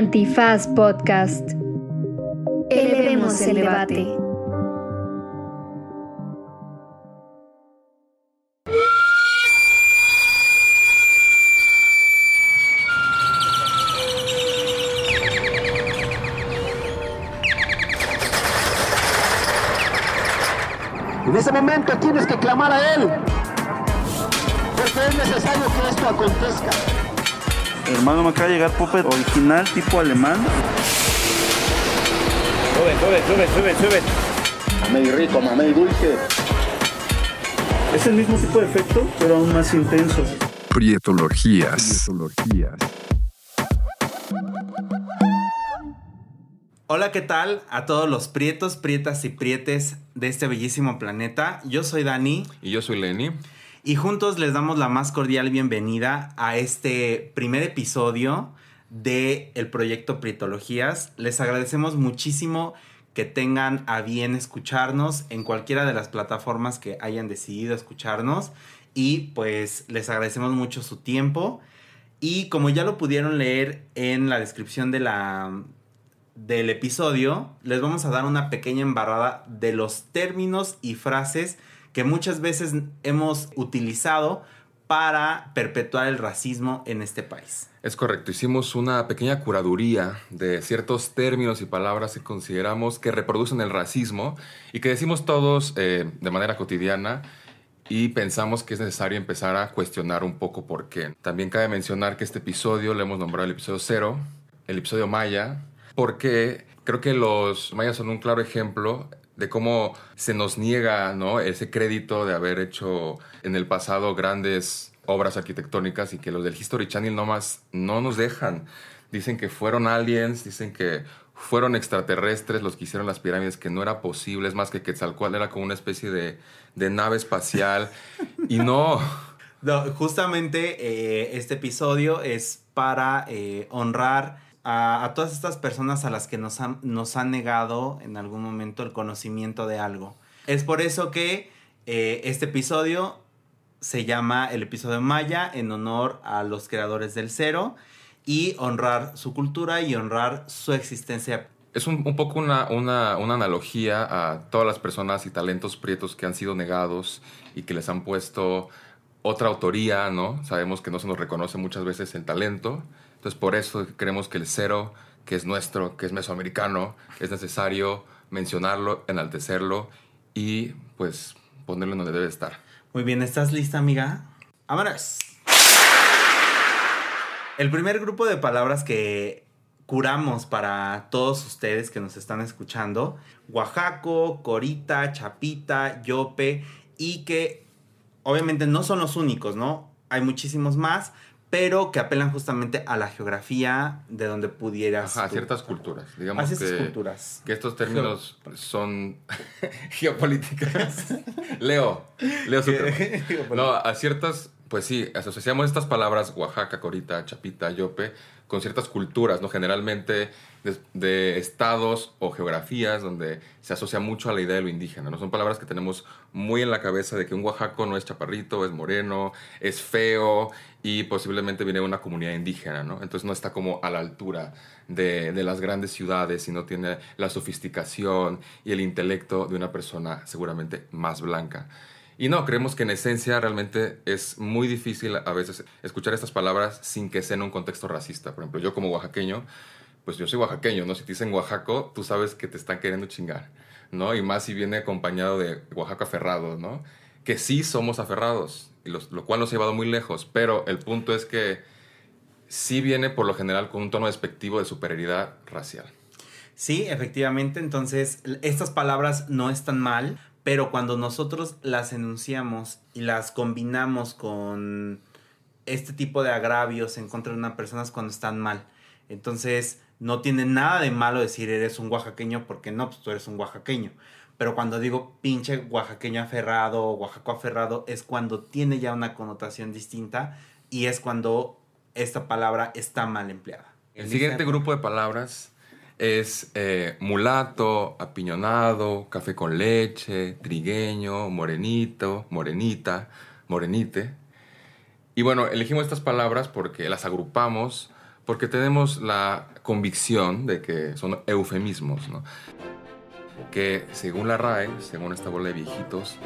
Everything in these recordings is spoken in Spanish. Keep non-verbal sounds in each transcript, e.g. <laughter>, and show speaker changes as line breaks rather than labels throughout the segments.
Antifaz Podcast. Elevemos el debate.
En ese momento tienes que clamar a Él, porque es necesario que esto acontezca.
Hermano, me acaba de llegar Puppet original tipo alemán.
Sube, sube, sube, sube, sube.
Mamey rico, mamey dulce.
Es el mismo tipo de efecto, pero aún más intenso.
Prietologías.
Hola, ¿qué tal a todos los prietos, prietas y prietes de este bellísimo planeta? Yo soy Dani
Y yo soy Lenny.
Y juntos les damos la más cordial bienvenida a este primer episodio de el proyecto Prietologías. Les agradecemos muchísimo que tengan a bien escucharnos en cualquiera de las plataformas que hayan decidido escucharnos y pues les agradecemos mucho su tiempo y como ya lo pudieron leer en la descripción de la del episodio, les vamos a dar una pequeña embarrada de los términos y frases que muchas veces hemos utilizado para perpetuar el racismo en este país.
Es correcto, hicimos una pequeña curaduría de ciertos términos y palabras que consideramos que reproducen el racismo y que decimos todos eh, de manera cotidiana y pensamos que es necesario empezar a cuestionar un poco por qué. También cabe mencionar que este episodio le hemos nombrado el episodio cero, el episodio maya, porque creo que los mayas son un claro ejemplo de cómo se nos niega ¿no? ese crédito de haber hecho en el pasado grandes obras arquitectónicas y que los del History Channel nomás no nos dejan. Dicen que fueron aliens, dicen que fueron extraterrestres los que hicieron las pirámides, que no era posible, es más que Quetzalcóatl era como una especie de, de nave espacial. y no, <laughs>
No, justamente eh, este episodio es para eh, honrar a, todas estas personas a las que nos han, nos han negado en algún momento el conocimiento de algo. Es por eso que eh, este episodio se llama el episodio Maya en honor a los creadores del cero y honrar su cultura y honrar su existencia.
Es un, un poco una, una, una analogía a todas las personas y talentos prietos que han sido negados y que les han puesto otra autoría, ¿no? Sabemos que no se nos reconoce muchas veces el talento. Entonces, por eso creemos que el cero, que es nuestro, que es mesoamericano, es necesario mencionarlo, enaltecerlo y, pues, ponerlo en donde debe estar.
Muy bien, ¿estás lista, amiga? ¡Vámonos! El primer grupo de palabras que curamos para todos ustedes que nos están escuchando, Oaxaco, Corita, Chapita, Yope, y que obviamente no son los únicos, ¿no? Hay muchísimos más, pero que apelan justamente a la geografía de donde pudieras.
Ajá, a ciertas culturas. Digamos
A ciertas
que,
culturas.
que estos términos son <laughs> geopolíticas. <laughs> Leo, Leo. <laughs> No, a ciertas, pues sí, asociamos estas palabras Oaxaca, Corita, Chapita, Yope con ciertas culturas, ¿no? Generalmente de, estados o geografías donde se asocia mucho a la idea de lo indígena, ¿no? Son palabras que tenemos muy en la cabeza de que un oaxaco no es chaparrito, es moreno, es feo y posiblemente viene de una comunidad indígena, ¿no? Entonces no está como a la altura de, de las grandes ciudades y no tiene la sofisticación y el intelecto de una persona seguramente más blanca. Y no, creemos que en esencia realmente es muy difícil a veces escuchar estas palabras sin que sea en un contexto racista. Por ejemplo, yo como oaxaqueño, pues yo soy oaxaqueño, ¿no? Si te dicen Oaxaco, tú sabes que te están queriendo chingar, ¿no? Y más si viene acompañado de Oaxaco aferrado, ¿no? Que sí somos aferrados, y los- lo cual nos ha llevado muy lejos, pero el punto es que sí viene por lo general con un tono despectivo de superioridad racial.
Sí, efectivamente. Entonces, estas palabras no están mal, pero cuando nosotros las enunciamos y las combinamos con este tipo de agravios en contra de una persona es cuando están mal. Entonces, no tiene nada de malo decir eres un oaxaqueño porque no, pues tú eres un oaxaqueño. Pero cuando digo pinche oaxaqueño aferrado o oaxaco aferrado es cuando tiene ya una connotación distinta y es cuando esta palabra está mal empleada.
El siguiente grupo de palabras es eh, mulato, apiñonado, café con leche, trigueño, morenito, morenita, morenite. Y bueno, elegimos estas palabras porque las agrupamos, porque tenemos la convicción de que son eufemismos, ¿no? Que según la RAE, según esta bola de viejitos,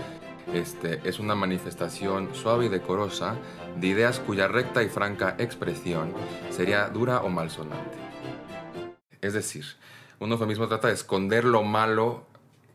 este, es una manifestación suave y decorosa de ideas cuya recta y franca expresión sería dura o malsonante. Es decir, un eufemismo trata de esconder lo malo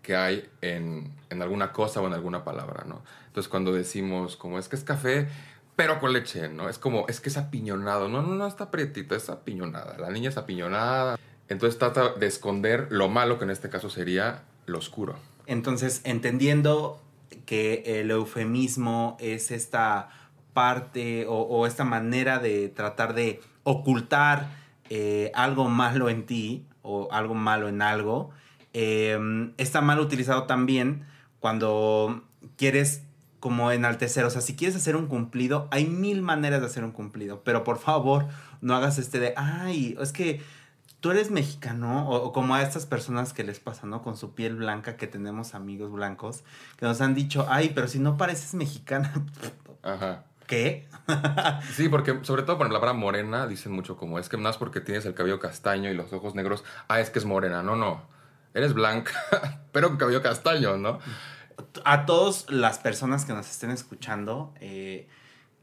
que hay en, en alguna cosa o en alguna palabra, ¿no? Entonces cuando decimos como es que es café, pero con leche, ¿no? Es como, es que es apiñonado. No, no, no, está prietito, es apiñonada. La niña es apiñonada. Entonces trata de esconder lo malo, que en este caso sería lo oscuro.
Entonces, entendiendo que el eufemismo es esta parte o, o esta manera de tratar de ocultar eh, algo malo en ti o algo malo en algo, eh, está mal utilizado también cuando quieres como enaltecer, o sea, si quieres hacer un cumplido, hay mil maneras de hacer un cumplido, pero por favor, no hagas este de, ay, es que tú eres mexicano, o, o, como a estas personas que les pasa, ¿no? Con su piel blanca, que tenemos amigos blancos, que nos han dicho, ay, pero si no pareces mexicana. <laughs>
Ajá.
¿Qué? <laughs>
sí, porque sobre todo por la palabra morena dicen mucho como es que más porque tienes el cabello castaño y los ojos negros, ah, es que es morena. No, no. Eres blanca, <laughs> pero con cabello castaño, ¿no?
A todas las personas que nos estén escuchando, eh,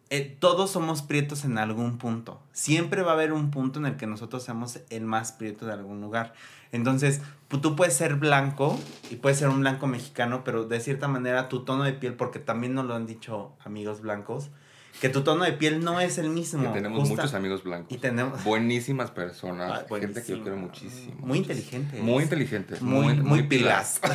eh, todos somos prietos en algún punto. Siempre va a haber un punto en el que nosotros seamos el más prieto de algún lugar. Entonces, tú puedes ser blanco y puedes ser un blanco mexicano, pero de cierta manera tu tono de piel, porque también nos lo han dicho amigos blancos, que tu tono de piel no es el mismo.
Que tenemos
Justa-
muchos amigos blancos.
Y tenemos...
Buenísimas personas.
Ah,
gente que yo quiero muchísimo.
Muy inteligentes.
Muy inteligentes.
Muy, muy, pilas. <laughs>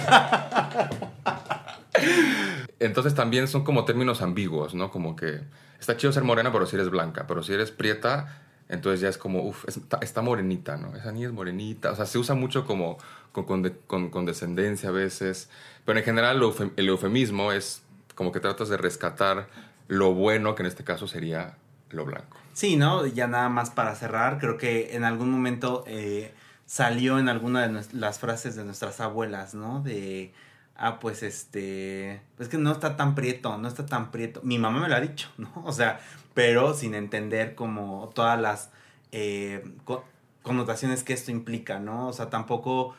Entonces también son como términos ambiguos, ¿no? Como que está chido ser morena, pero si eres blanca. Pero si eres prieta, entonces ya es como, uff, está, está morenita, ¿no? Esa niña es morenita. O sea, se usa mucho como con, con, con condescendencia a veces. Pero en general el eufemismo es como que tratas de rescatar lo bueno, que en este caso sería lo blanco.
Sí, ¿no? Ya nada más para cerrar, creo que en algún momento eh, salió en alguna de las frases de nuestras abuelas, ¿no? De, ah, pues este, es que no está tan prieto, no está tan prieto. Mi mamá me lo ha dicho, ¿no? <laughs> O sea, pero sin entender como todas las eh, co- connotaciones que esto implica, ¿no? O sea, tampoco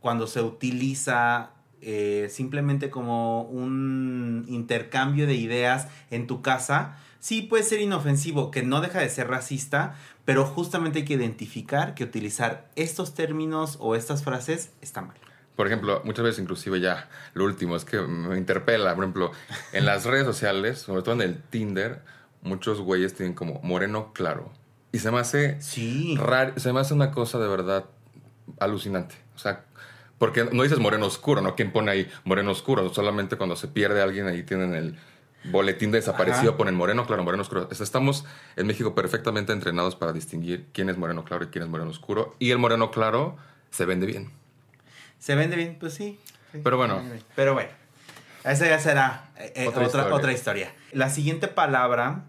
cuando se utiliza eh, simplemente como un intercambio de ideas en tu casa, sí puede ser inofensivo, que no deja de ser racista, pero justamente hay que identificar que utilizar estos términos o estas frases está mal.
Por ejemplo, muchas veces inclusive ya, lo último es que me interpela, por ejemplo, en las redes sociales, sobre todo en el Tinder, muchos güeyes tienen como moreno claro. Y se me hace
Sí.
se me hace una cosa de verdad alucinante. O sea, porque no dices moreno oscuro, ¿no? ¿Quién pone ahí moreno oscuro? Solamente cuando se pierde alguien ahí tienen el boletín de desaparecido,
Ajá.
ponen moreno claro, moreno oscuro. Estamos en México perfectamente entrenados para distinguir quién es moreno claro y quién es moreno oscuro. Y el moreno claro se vende bien.
¿Se vende bien? Pues sí. sí,
Pero bueno.
Pero bueno. Esa ya será eh, eh,
Otra
otra,
historia.
otra historia. La siguiente palabra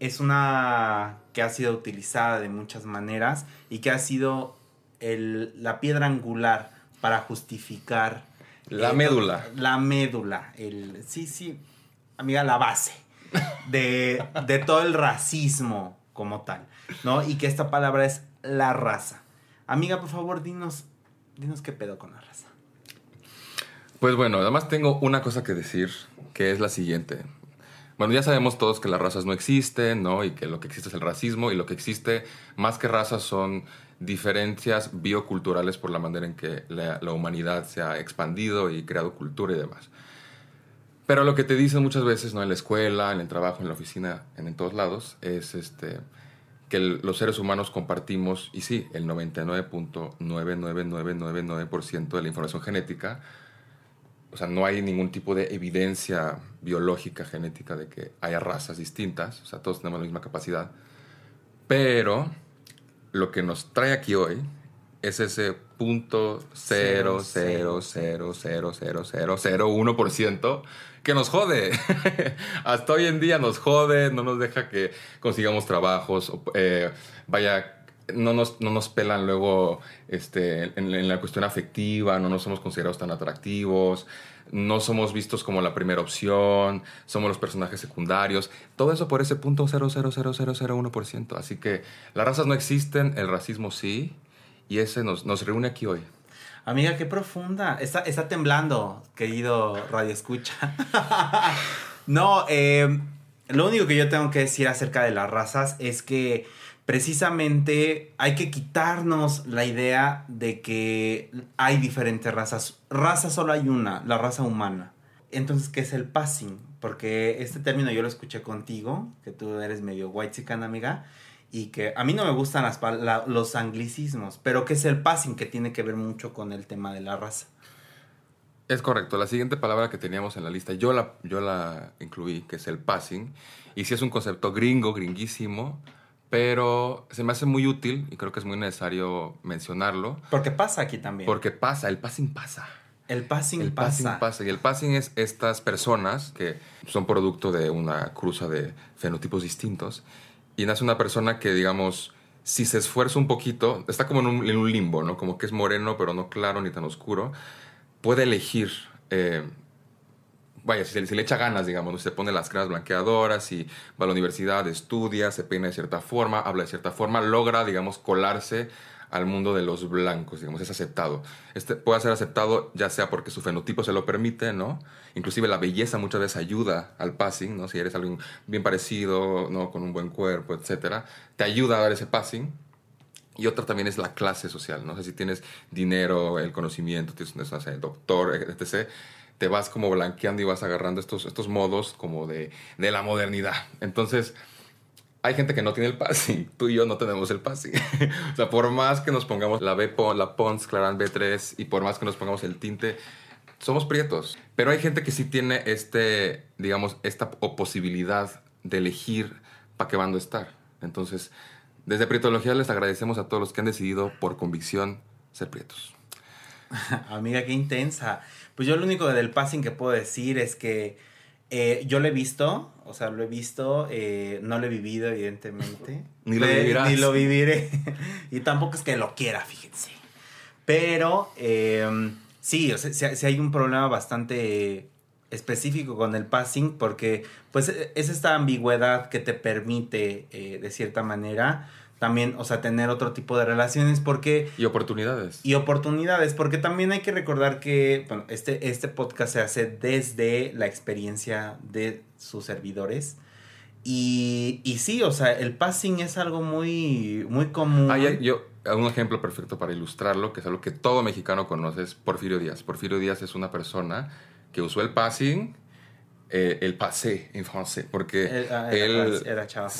es una que ha sido utilizada de muchas maneras y que ha sido el- la piedra angular para justificar
La médula.
La médula. El, sí, sí, amiga, la base de, de todo el racismo como tal, ¿no? Y que esta palabra es la raza. Amiga, por favor, dinos, dinos qué pedo con la raza.
Pues bueno, además tengo una cosa que decir, que es la siguiente. Bueno, ya sabemos todos que las razas no existen, ¿no? Y que lo que existe es el racismo y lo que existe más que razas son diferencias bioculturales por la manera en que la, la humanidad se ha expandido y creado cultura y demás. Pero lo que te dicen muchas veces, ¿no? En la escuela, en el trabajo, en la oficina, en, en todos lados, es este, que el- los seres humanos compartimos, y sí, el 99.99999% de la información genética, o sea, no hay ningún tipo de evidencia biológica, genética de que haya razas distintas, o sea, todos tenemos la misma capacidad, pero lo que nos trae aquí hoy es ese punto cero, cero, cero, cero, cero, cero, cero, uno por ciento que nos jode. <laughs> Hasta hoy en día nos jode, no nos deja que consigamos trabajos, eh, vaya no nos, no nos pelan luego este, en, en la cuestión afectiva, no nos somos considerados tan atractivos, no somos vistos como la primera opción, somos los personajes secundarios, todo eso por ese punto 0.00001%. Así que las razas no existen, el racismo sí, y ese nos, nos reúne aquí hoy.
Amiga, qué profunda. Está, está temblando, querido Radio Escucha. <laughs> no, eh, lo único que yo tengo que decir acerca de las razas es que precisamente hay que quitarnos la idea de que hay diferentes razas. Raza solo hay una, la raza humana. Entonces, ¿qué es el passing? Porque este término yo lo escuché contigo, que tú eres medio white amiga, y que a mí no me gustan los anglicismos, pero ¿qué es el passing? Que tiene que ver mucho con el tema de la raza.
Es correcto. La siguiente palabra que teníamos en la lista, yo la, incluí, que es el passing. Y sí es un concepto gringo, gringuísimo, pero se me hace muy útil y creo que es muy necesario mencionarlo.
Porque pasa aquí también.
Porque pasa, el passing pasa.
el passing
El
pasa.
passing pasa. Y el passing es estas personas que son producto de una cruza de fenotipos distintos. Y nace una persona que, digamos, si se esfuerza un poquito, está como en un, en un limbo, ¿no? Como que es moreno, pero no claro ni tan oscuro. Puede elegir. eh, vaya, si, si le echa ganas, digamos, ¿no? se pone las cremas blanqueadoras y va a la universidad, estudia, se peina de cierta forma, habla de cierta forma, logra, digamos, colarse al mundo de los blancos, digamos, es aceptado. Este puede ser aceptado ya sea porque su fenotipo se lo permite, ¿no? Inclusive la belleza muchas veces ayuda al passing, ¿no? Si eres alguien bien parecido, ¿no? Con un buen cuerpo, etcétera, te ayuda a dar ese passing. Y otra también es la clase social, ¿no? O si tienes dinero, el conocimiento, tienes, no sé, doctor, etc., te vas como blanqueando y vas agarrando estos, estos modos como de, de la modernidad. Entonces, hay gente que no tiene el passing. <laughs> Tú y yo no tenemos el passing. <laughs> o sea, por más que nos pongamos la, B, la Pons Clarant B3 y por más que nos pongamos el tinte, somos prietos. Pero hay gente que sí tiene este, digamos, esta posibilidad de elegir para qué bando estar. Entonces, desde Prietología les agradecemos a todos los que han decidido por convicción ser prietos. <laughs>
Amiga, qué intensa. Pues yo lo único del passing que puedo decir es que eh, yo lo he visto, o sea, lo he visto, eh, no lo he vivido, evidentemente. <laughs>
Ni lo vivirás.
Ni lo viviré. <laughs> y tampoco es que lo quiera, fíjense. Pero eh, sí, o sea, sí hay un problema bastante específico con el passing porque pues es esta ambigüedad que te permite eh, de cierta manera también, o sea, tener otro tipo de relaciones porque
Y oportunidades.
y oportunidades, porque también hay que recordar que bueno, este, este podcast se hace desde la experiencia de sus servidores. Y, y sí, o sea, el passing es algo muy, muy común.
Ah, ya- yo, un ejemplo perfecto para ilustrarlo, que es algo que todo mexicano conoce, es Porfirio Díaz. Porfirio Díaz es una persona que usó el passing, eh, el passé en francés, porque
Él- ah, era,
él
era chava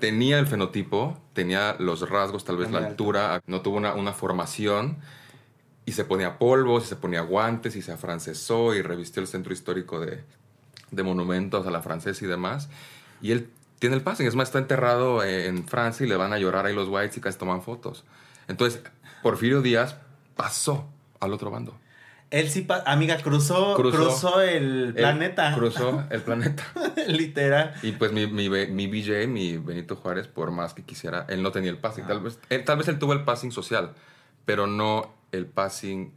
tenía el fenotipo, tenía los rasgos, tal vez la altura, no tuvo una, una formación y se ponía polvos y se ponía guantes y se afrancesó y revistió el centro histórico de, de monumentos a la francesa y demás. Y él tiene el passing, es más, está enterrado en Francia y le van a llorar ahí los whites y casi toman fotos. Entonces, Porfirio Díaz pasó al otro bando.
Él sí, pa- amiga, cruzó,
Cruzó.
cruzó, el
Él
planeta.
cruzó el planeta. <laughs>
Literal.
Y pues mi, mi, mi BJ, mi Benito Juárez, por más que quisiera, él no tenía el passing. Tal, vez, él, tal vez él tuvo el passing social, pero no el passing,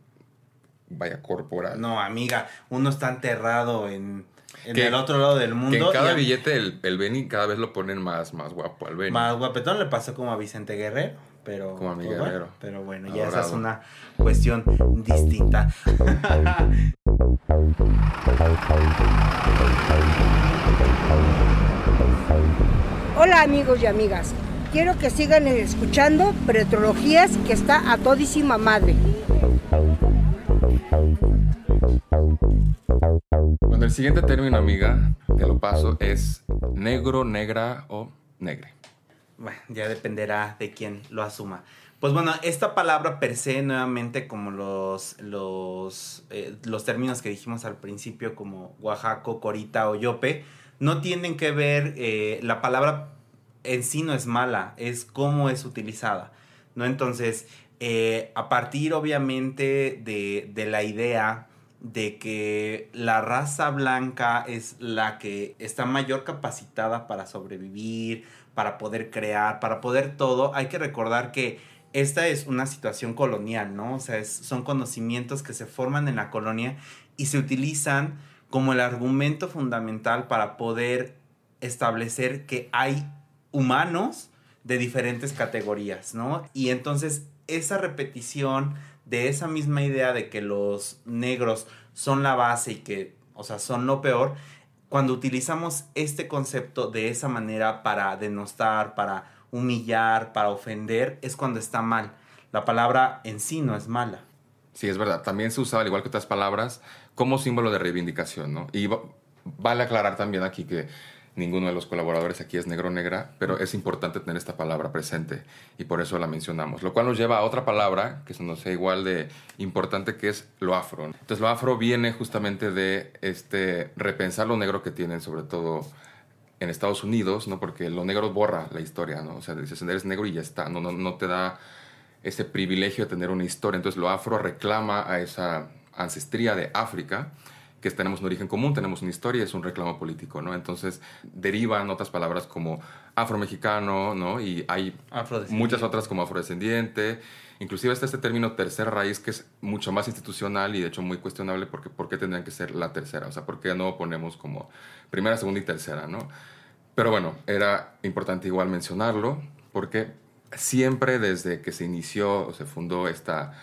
vaya, corporal.
No, amiga, uno está enterrado en, en
Que-
el otro lado del mundo.
que en cada
y
billete el, el Benny cada vez lo ponen más, más guapo al Benny.
Más guapetón le pasó como a Vicente Guerrero, pero...
Como
pues,
Guerrero.
bueno, pero bueno, ya esa es una cuestión distinta. <laughs>
Hola amigos y amigas, quiero que sigan escuchando Pretrologías que está a todísima madre.
Bueno, el siguiente término, amiga, te lo paso, es negro, negra o negre.
Bueno, ya dependerá de quién lo asuma. Pues bueno, esta palabra per se, nuevamente, como los, los, eh, los términos que dijimos al principio, como Oaxaco, Corita o Yope, no tienen que ver, eh, la palabra en sí no es mala, es cómo es utilizada, ¿no? Entonces, eh, a partir obviamente de, de la idea de que la raza blanca es la que está mayor capacitada para sobrevivir, para poder crear, para poder todo, hay que recordar que esta es una situación colonial, ¿no? O sea, es- son conocimientos que se forman en la colonia y se utilizan como el argumento fundamental para poder establecer que hay humanos de diferentes categorías, ¿no? Y entonces esa repetición de esa misma idea de que los negros son la base y que, o sea, son lo peor, cuando utilizamos este concepto de esa manera para denostar, para humillar, para ofender, es cuando está mal. La palabra en sí no es mala.
Sí, es verdad. También se usaba, al igual que otras palabras, como símbolo de reivindicación, ¿no? Y va- vale aclarar también aquí que ninguno de los colaboradores aquí es negro negra, pero es importante tener esta palabra presente y por eso la mencionamos. Lo cual nos lleva a otra palabra que se nos sea igual de importante, que es lo afro. Entonces, lo afro viene justamente de este repensar lo negro que tienen, sobre todo en Estados Unidos, ¿no? Porque lo negro borra la historia, ¿no? O sea, dices, eres negro y ya está, no, no, no te da ese privilegio de tener una historia. Entonces lo afro reclama a esa ancestría de África, que tenemos un origen común, tenemos una historia, es un reclamo político, ¿no? Entonces derivan otras palabras como afromexicano, ¿no? Y hay muchas otras como afrodescendiente. Inclusive está este término tercera raíz que es mucho más institucional y de hecho muy cuestionable porque ¿por qué tendrían que ser la tercera? O sea, ¿por qué no ponemos como primera, segunda y tercera, ¿no? Pero bueno, era importante igual mencionarlo porque siempre desde que se inició o se fundó esta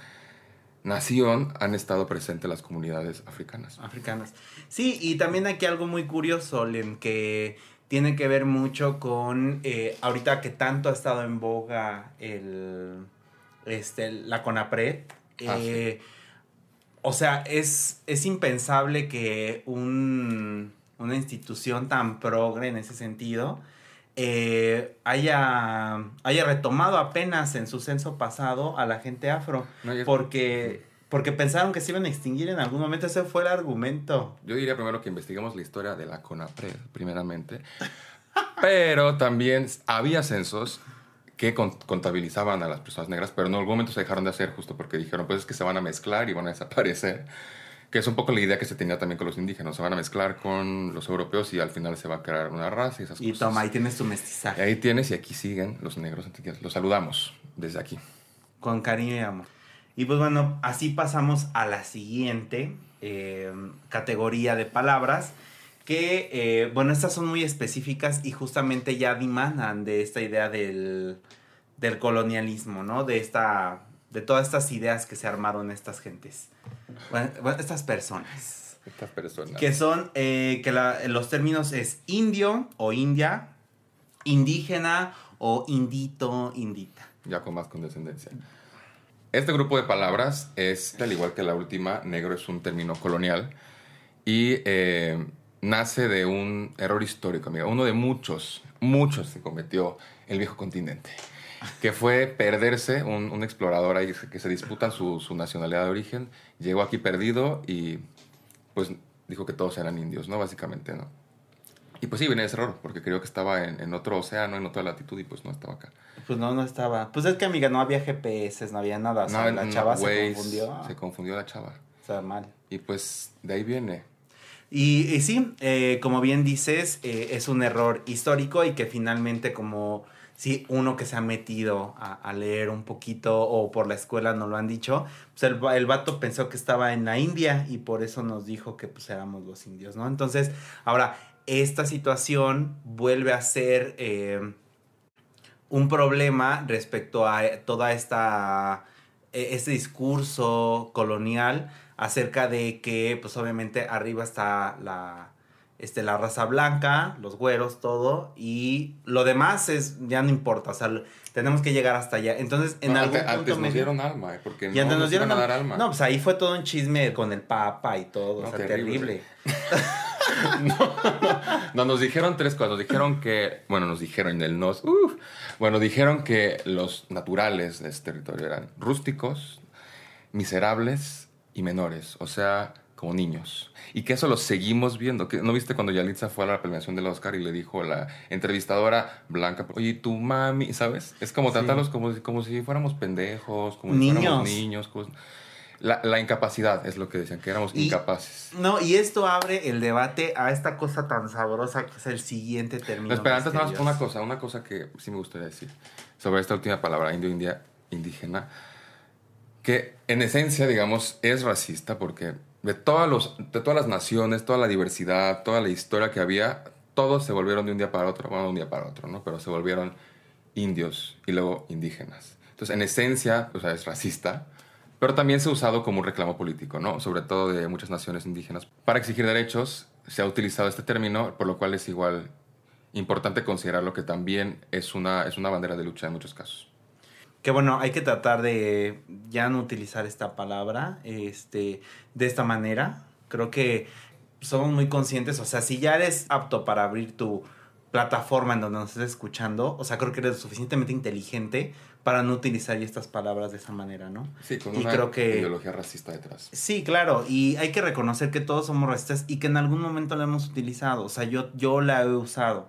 nación han estado presentes las comunidades africanas.
africanas. Sí, y también aquí algo muy curioso, Len, que tiene que ver mucho con eh, ahorita que tanto ha estado en boga el, este, la CONAPRED.
Ah,
eh, O sea, es, es impensable que un, una institución tan progre en ese sentido eh, haya, haya retomado apenas en su censo pasado a la gente afro.
No,
Porque, porque pensaron que se iban a extinguir en algún momento. Ese fue el argumento.
Yo diría primero que investigamos la historia de la CONAPRED, primeramente. Pero también había censos que con- contabilizaban a las personas negras, pero en algún momento se dejaron de hacer justo porque dijeron, pues es que se van a mezclar y van a desaparecer. Que es un poco la idea que se tenía también con los indígenas. Se van a mezclar con los europeos y al final se va a crear una raza y esas
Y
cosas.
toma, ahí tienes tu
Y
mestizaje.
ahí tienes y aquí siguen los negros. Los saludamos desde aquí.
Con cariño y amor. Y pues bueno, así pasamos a la siguiente eh, categoría de palabras. Que, eh, bueno, estas son muy específicas y justamente ya dimanan de esta idea del, del colonialismo, ¿no? De esta. De todas estas ideas que se armaron estas gentes. Bueno, bueno, estas personas.
Estas personas.
Que son, eh, que la- los términos es indio o india, indígena o indito, indita.
ya con más condescendencia. Este grupo de palabras es, al igual que la última, negro es un término colonial y eh, nace de un error histórico, amiga. Uno de muchos, muchos que cometió el viejo continente, que fue perderse, un, un explorador ahí que se disputan su, su nacionalidad de origen, llegó aquí perdido y pues dijo que todos eran indios, ¿no? Básicamente, ¿no? Y pues sí, viene ese error, porque creo que estaba en, en otro océano, en otra latitud y pues no estaba acá.
Pues no, no estaba. Pues es que, amiga, no había GPS, no había nada. O sea,
No,
la
no,
chava se confundió.
Se confundió la chava.
O sea, mal.
Y pues de ahí viene.
Y, y sí, eh, como bien dices, eh, es un error histórico y que finalmente como si uno que se ha metido a, leer un poquito o por la escuela no lo han dicho, pues el, el vato pensó que estaba en la India y por eso nos dijo que pues éramos los indios, ¿no? Entonces, ahora, esta situación vuelve a ser eh, un problema respecto a eh, toda esta eh, este discurso colonial acerca de que pues obviamente arriba está la este la raza blanca, los güeros, todo y lo demás es ya no importa, o sea, tenemos que llegar hasta allá. Entonces, en
No,
algún
antes,
punto
antes nos dieron alma, eh, porque
y antes
no
nos dieron
iban a dar
al-
alma.
No, pues ahí fue todo un chisme con el papa y todo,
No,
o sea,
terrible.
terrible. <laughs>
No, nos dijeron tres cosas. Nos dijeron que, bueno, nos dijeron en el nos, uf. bueno, dijeron que los naturales de este territorio eran rústicos, miserables y menores, o sea, como niños. Y que eso lo seguimos viendo. ¿No viste cuando Yalitza fue a la premiación del Oscar y le dijo a la entrevistadora blanca, oye, tu mami, ¿sabes? Es como tratarlos como, si- como si fuéramos pendejos, como si
Niños.
fuéramos niños. como- La, la incapacidad es lo que decían, que éramos
Y-
incapaces.
No, y esto abre el debate a esta cosa tan sabrosa que es el siguiente término.
No, espera, antes nada más una cosa, una cosa que sí me gustaría decir sobre esta última palabra, indio, india, indígena, que en esencia, digamos, es racista porque de, todas los, de todas las naciones, toda la diversidad, toda la historia que había, todos se volvieron de un día para otro, bueno, de un día para otro, ¿no? Pero se volvieron indios y luego indígenas. Entonces, en esencia, o sea, es racista, pero también se ha usado como un reclamo político, ¿no? Sobre todo de muchas naciones indígenas. Para exigir derechos se ha utilizado este término, por lo cual es igual importante considerarlo que también es una, es una bandera de lucha en muchos casos.
Que bueno, hay que tratar de ya no utilizar esta palabra este, de esta manera. Creo que somos muy conscientes, o sea, si ya eres apto para abrir tu plataforma en donde nos estés escuchando, o sea, creo que eres suficientemente inteligente para no utilizar ya estas palabras de esa manera, ¿no?
Sí, con
Y
una
creo que-
ideología racista detrás.
Sí, claro, y hay que reconocer que todos somos racistas y que en algún momento lo hemos utilizado, o sea, yo, yo la he usado.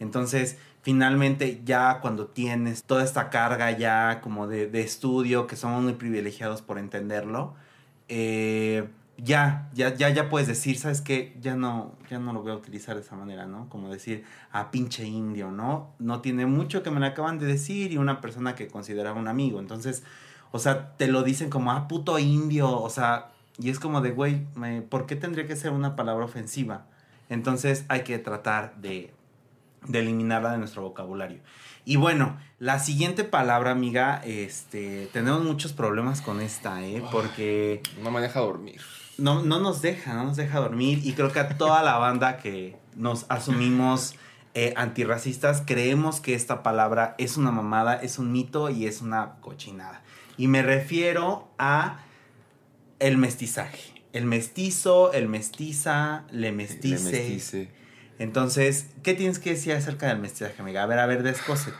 Entonces, finalmente ya cuando tienes toda esta carga ya como de, de estudio, que somos muy privilegiados por entenderlo, eh, ya, ya, ya, ya puedes decir, ¿sabes qué? Ya no, ya no lo voy a utilizar de esa manera, ¿no? Como decir, a pinche indio, ¿no? No tiene mucho que me lo acaban de decir y una persona que consideraba un amigo. Entonces, o sea, te lo dicen como, ah, puto indio, o sea, y es como de, güey, ¿por qué tendría que ser una palabra ofensiva? Entonces hay que tratar de, de eliminarla de nuestro vocabulario. Y bueno, la siguiente palabra, amiga, este, tenemos muchos problemas con esta, ¿eh? Porque
No me deja dormir.
no, no nos deja, no nos deja dormir. Y creo que a toda la banda que nos asumimos eh, antirracistas, creemos que esta palabra es una mamada, es un mito y es una cochinada. Y me refiero a el mestizaje. El mestizo, el mestiza, le mestice.
Le mestice.
Entonces, ¿qué tienes que decir acerca del mestizaje, amiga? A ver, a ver, descósete.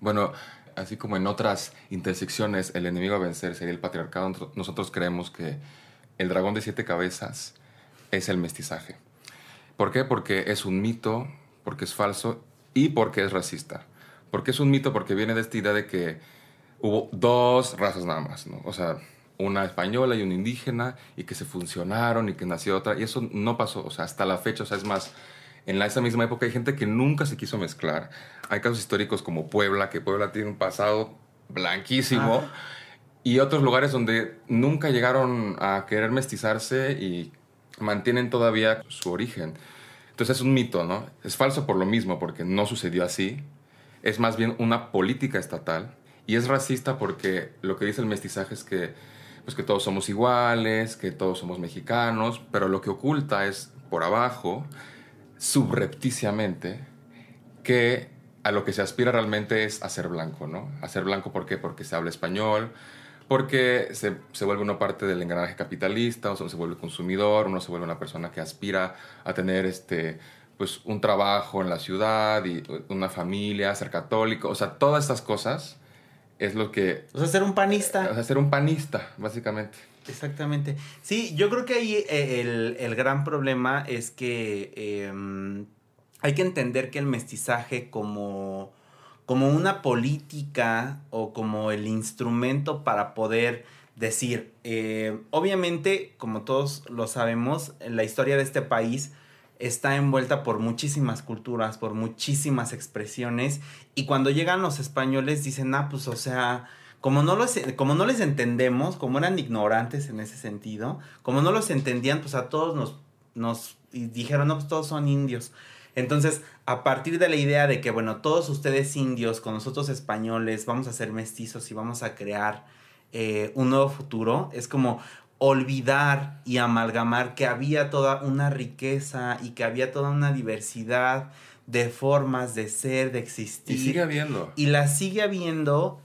Bueno, así como en otras intersecciones el enemigo a vencer sería el patriarcado, nosotros- creemos que el dragón de siete cabezas es el mestizaje. ¿Por qué? Porque es un mito, porque es falso y porque es racista. Porque es un mito porque viene de esta idea de que hubo dos razas nada más, ¿no? O sea, una española y una indígena y que se funcionaron y que nació otra. Y eso no pasó, o sea, hasta la fecha, o sea, es más, en esa misma época hay gente que nunca se quiso mezclar. Hay casos históricos como Puebla, que Puebla tiene un pasado blanquísimo. Y otros lugares donde nunca llegaron a querer mestizarse y mantienen todavía su origen. Entonces es un mito, ¿no? Es falso por lo mismo, porque no sucedió así. Es más bien una política estatal. Y es racista porque lo que dice el mestizaje es que, pues que todos somos iguales, que todos somos mexicanos, pero lo que oculta es por abajo, subrepticiamente, que a lo que se aspira realmente es a ser blanco, ¿no? A ser blanco, ¿por qué? Porque se habla español, porque se, se vuelve una parte del engranaje capitalista, o sea, se vuelve consumidor, uno se vuelve una persona que aspira a tener este, pues, un trabajo en la ciudad y una familia, ser católico, o sea, todas estas cosas es lo que...
O sea, ser un panista.
O sea, ser un panista, básicamente.
Exactamente. Sí, yo creo que ahí eh, el, el gran problema es que eh, hay que entender que el mestizaje como, como una política o como el instrumento para poder decir, eh, obviamente, como todos lo sabemos, la historia de este país está envuelta por muchísimas culturas, por muchísimas expresiones, y cuando llegan los españoles dicen, ah, pues, o sea, como no, los, como no les entendemos, como eran ignorantes en ese sentido, como no los entendían, pues a todos nos, nos dijeron, no, pues todos son indios. Entonces, a partir de la idea de que, bueno, todos ustedes indios, con nosotros españoles, vamos a ser mestizos y vamos a crear eh, un nuevo futuro, es como olvidar y amalgamar que había toda una riqueza y que había toda una diversidad de formas de ser, de existir.
Y sigue habiendo.
Y la sigue habiendo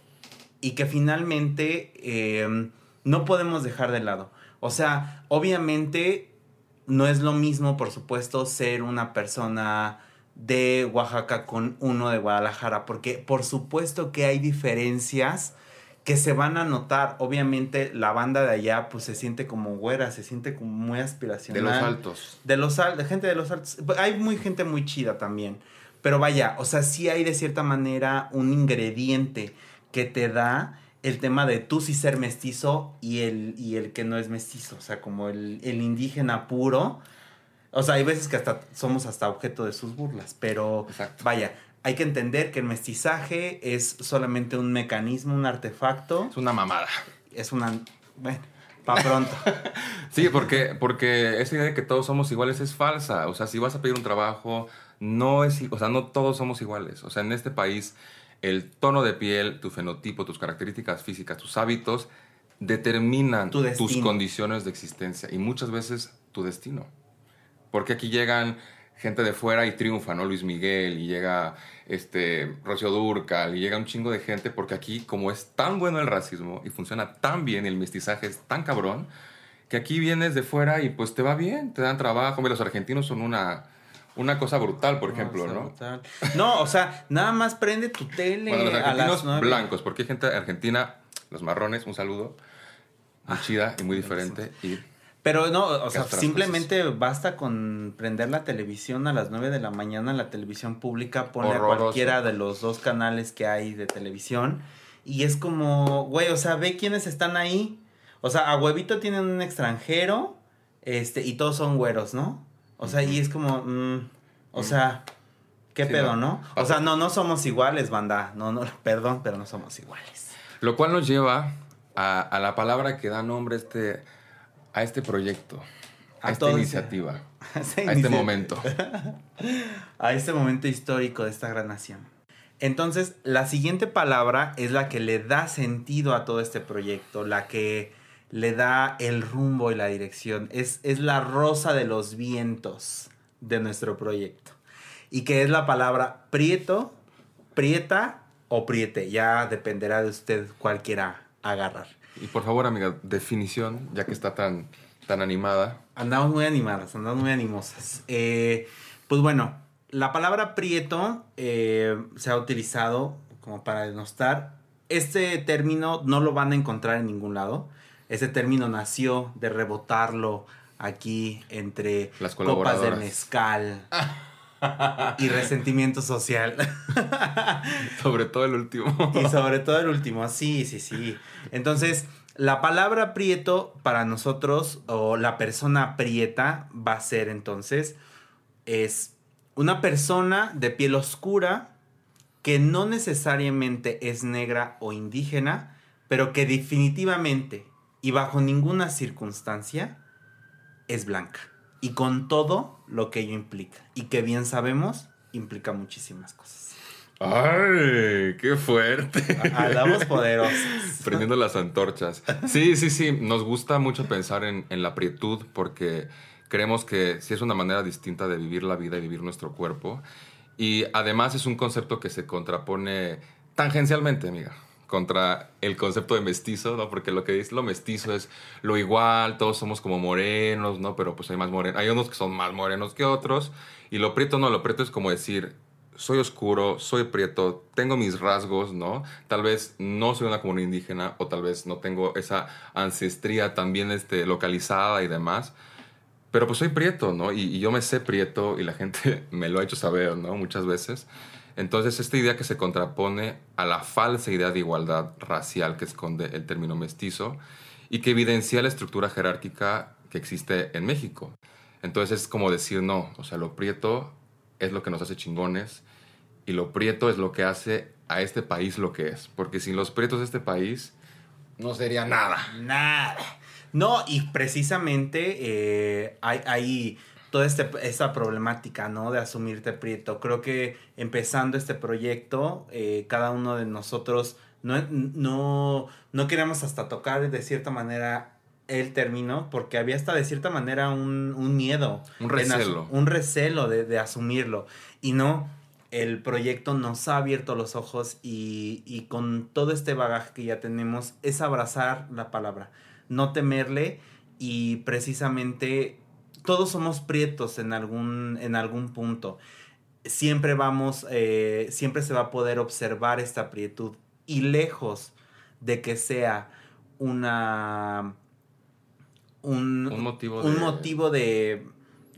y que finalmente eh, no podemos dejar de lado. O sea, obviamente no es lo mismo, por supuesto, ser una persona de Oaxaca con uno de Guadalajara, porque por supuesto que hay diferencias que se van a notar. Obviamente la banda de allá pues se siente como güera, se siente como muy
De
aspiracional.
los altos.
De los al- de gente de los altos. Hay muy gente muy chida también. Pero vaya, o sea, sí hay de cierta manera un ingrediente que te da el tema de tú sí ser mestizo y el, y el que no es mestizo, o sea, como el, el indígena puro. O sea, hay veces que hasta somos hasta objeto de sus burlas, pero
Exacto.
vaya, hay que entender que el mestizaje es solamente un mecanismo, un artefacto,
Es una mamada.
es una... Bueno, para pronto. <laughs>
Sí, porque, porque esa idea de que todos somos iguales es falsa. O sea, si vas a pedir un trabajo, no es, o sea, no todos somos iguales. O sea, en este país, el tono de piel, tu fenotipo, tus características físicas, tus hábitos, determinan
Tu
tus condiciones de existencia y muchas veces tu destino. Porque aquí llegan gente de fuera y triunfa, ¿no? Luis Miguel y llega este Rocío Durcal y llega un chingo de gente porque aquí como es tan bueno el racismo y funciona tan bien el mestizaje es tan cabrón que aquí vienes de fuera y pues te va bien, te dan trabajo. Los argentinos son una, una cosa brutal, por ejemplo,
No, brutal. No, o sea, nada más prende tu tele
Bueno, los
a las
blancos, porque hay gente argentina, los marrones, un saludo, muy chida y muy diferente. Y
Pero no, o sea, simplemente basta con prender la televisión a las 9 de la mañana, la televisión pública, ponle a cualquiera de los dos canales que hay de televisión. Y es como, güey, o sea, ve quiénes están ahí. O sea, a Huevito tienen un extranjero, este, y todos son güeros, ¿no? O sea, y es como, mm, o sea, ¿qué
Sí,
pedo,
no.
O sea, no, no somos iguales, banda. No, no, <laughs> perdón, pero no somos iguales.
Lo cual nos lleva a, a la palabra que da nombre a este, a este proyecto, a,
A
esta iniciativa, <laughs>
A
este momento. <laughs>
a este momento histórico de esta gran nación. Entonces, la siguiente palabra es la que le da sentido a todo este proyecto, la que le da el rumbo y la dirección. Es, es la rosa de los vientos de nuestro proyecto. Y que es la palabra prieto, prieta o priete. Ya dependerá de usted cuál quiera agarrar.
Y por favor, amiga, definición, ya que está tan, tan animada.
Andamos muy animadas, andamos muy animosas. Eh, pues bueno, la palabra prieto eh, se ha utilizado como para denostar. Este término no lo van a encontrar en ningún lado. Este término nació de rebotarlo aquí entre
Las
copas de mezcal <laughs> y resentimiento social. <laughs>
Sobre todo el último.
Y sobre todo el último, sí, sí, sí. Entonces, la palabra prieto para nosotros, o la persona prieta, va a ser entonces, es una persona de piel oscura que no necesariamente es negra o indígena, pero que definitivamente y bajo ninguna circunstancia es blanca. Y con todo lo que ello implica. Y que bien sabemos, implica muchísimas cosas.
¡Ay! ¡Qué fuerte!
Hablamos poderosos. <laughs>
Prendiendo las antorchas. Sí, sí, sí. Nos gusta mucho pensar en, en la prietud porque creemos que sí es una manera distinta de vivir la vida y vivir nuestro cuerpo. Y además es un concepto que se contrapone tangencialmente, amiga, contra el concepto de mestizo, ¿no? Porque lo que dice lo mestizo es lo igual, todos somos como morenos, ¿no? Pero pues hay más morenos, hay unos que son más morenos que otros. Y lo prieto no, lo prieto es como decir, soy oscuro, soy prieto, tengo mis rasgos, ¿no? Tal vez no soy una comunidad indígena o tal vez no tengo esa ancestría también este, localizada y demás. Pero pues soy prieto, ¿no? Y, yo me sé prieto y la gente <laughs> me lo ha hecho saber, ¿no? Muchas veces. Entonces, esta idea que se contrapone a la falsa idea de igualdad racial que esconde el término mestizo y que evidencia la estructura jerárquica que existe en México. Entonces, es como decir, no, o sea, lo prieto es lo que nos hace chingones y lo prieto es lo que hace a este país lo que es. Porque sin los prietos de este país no sería nada.
Nada. No, y precisamente eh, toda este, esta problemática, ¿no? De asumirte prieto. Creo que empezando este proyecto, eh, cada uno de nosotros no, no, no queríamos hasta tocar de cierta manera el término, porque había hasta de cierta manera un, un miedo.
Un recelo.
un recelo de, de asumirlo. Y no, el proyecto nos ha abierto los ojos y, y con todo este bagaje que ya tenemos es abrazar la palabra, no temerle y precisamente todos somos prietos en algún, en algún punto. Siempre vamos, eh, siempre se va a poder observar esta prietud y lejos de que sea una... Un,
Un motivo
un
de-
motivo de,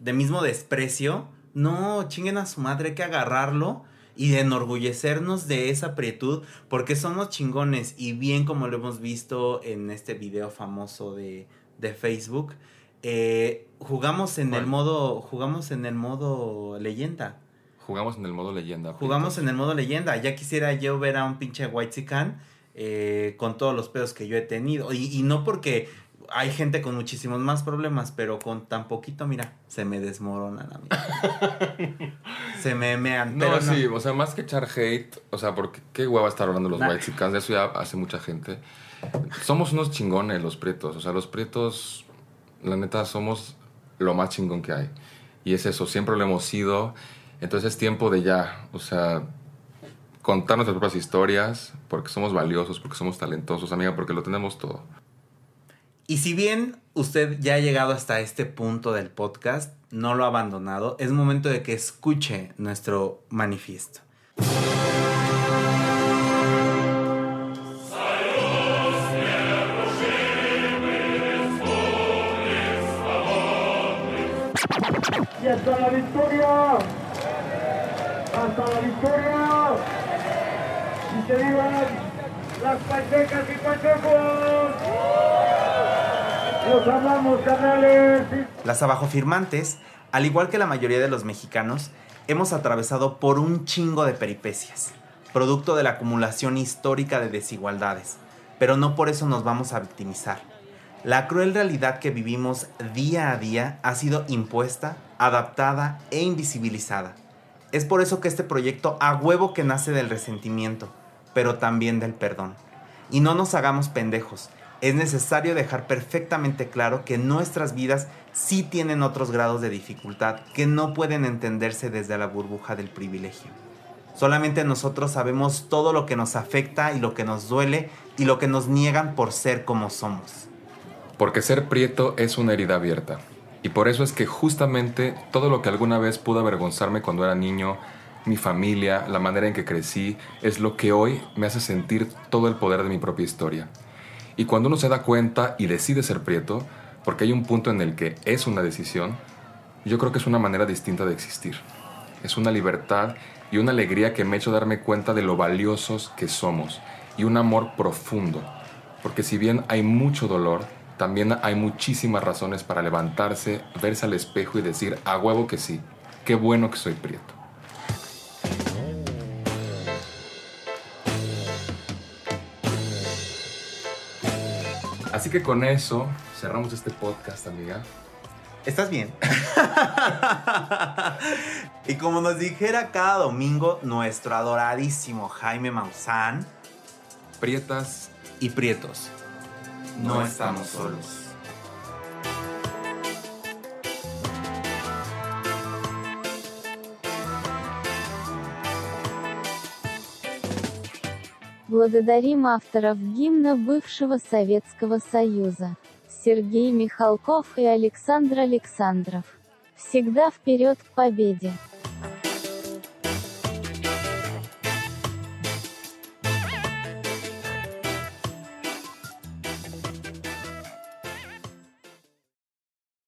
de mismo desprecio. No, chinguen a su madre, hay que agarrarlo y de enorgullecernos de esa prietud porque somos chingones y bien como lo hemos visto en este video famoso de, de Facebook, eh, jugamos en el modo, jugamos en el modo leyenda.
Jugamos en el modo leyenda.
Jugamos en el modo leyenda. Ya quisiera yo ver a un pinche White eh, con todos los pedos que yo he tenido. Y, y no porque hay gente con muchísimos más problemas, pero con tan poquito, mira, se me desmoronan a mí. <laughs> se me mean.
No, sí, o sea, más que echar hate, o sea, porque qué hueva estar hablando los
Nah.
white eso ya hace mucha gente. Somos unos chingones los prietos, o sea, los prietos, la neta, somos lo más chingón que hay. Y es eso, siempre lo hemos sido. Entonces es tiempo de ya, o sea, contar nuestras propias historias, porque somos valiosos, porque somos talentosos, amiga, porque lo tenemos todo.
Y si bien usted ya ha llegado hasta este punto del podcast, no lo ha abandonado, es momento de que escuche nuestro manifiesto.
Y hasta la victoria. Hasta la victoria. Y se vivan las pachecas y pachecos. Los amamos, canales.
Las abajofirmantes, al igual que la mayoría de los mexicanos, hemos atravesado por un chingo de peripecias, producto de la acumulación histórica de desigualdades, pero no por eso nos vamos a victimizar. La cruel realidad que vivimos día a día ha sido impuesta, adaptada e invisibilizada. Es por eso que este proyecto a huevo que nace del resentimiento, pero también del perdón. Y no nos hagamos pendejos. Es necesario dejar perfectamente claro que nuestras vidas sí tienen otros grados de dificultad que no pueden entenderse desde la burbuja del privilegio. Solamente nosotros sabemos todo lo que nos afecta y lo que nos duele y lo que nos niegan por ser como somos.
Porque ser prieto es una herida abierta. Y por eso es que justamente todo lo que alguna vez pudo avergonzarme cuando era niño, mi familia, la manera en que crecí, es lo que hoy me hace sentir todo el poder de mi propia historia. Y cuando uno se da cuenta y decide ser prieto, porque hay un punto en el que es una decisión, yo creo que es una manera distinta de existir. Es una libertad y una alegría que me ha hecho darme cuenta de lo valiosos que somos y un amor profundo. Porque si bien hay mucho dolor, también hay muchísimas razones para levantarse, verse al espejo y decir, a huevo que sí, qué bueno que soy prieto. Así que con eso cerramos este podcast, amiga.
¿Estás bien? <laughs> y como nos dijera cada domingo nuestro adoradísimo Jaime Maussan
Prietas,
y Prietos, no,
estamos
solos.
Благодарим авторов гимна бывшего Советского Союза. Сергей Михалков и Александр Александров. Всегда вперед к победе!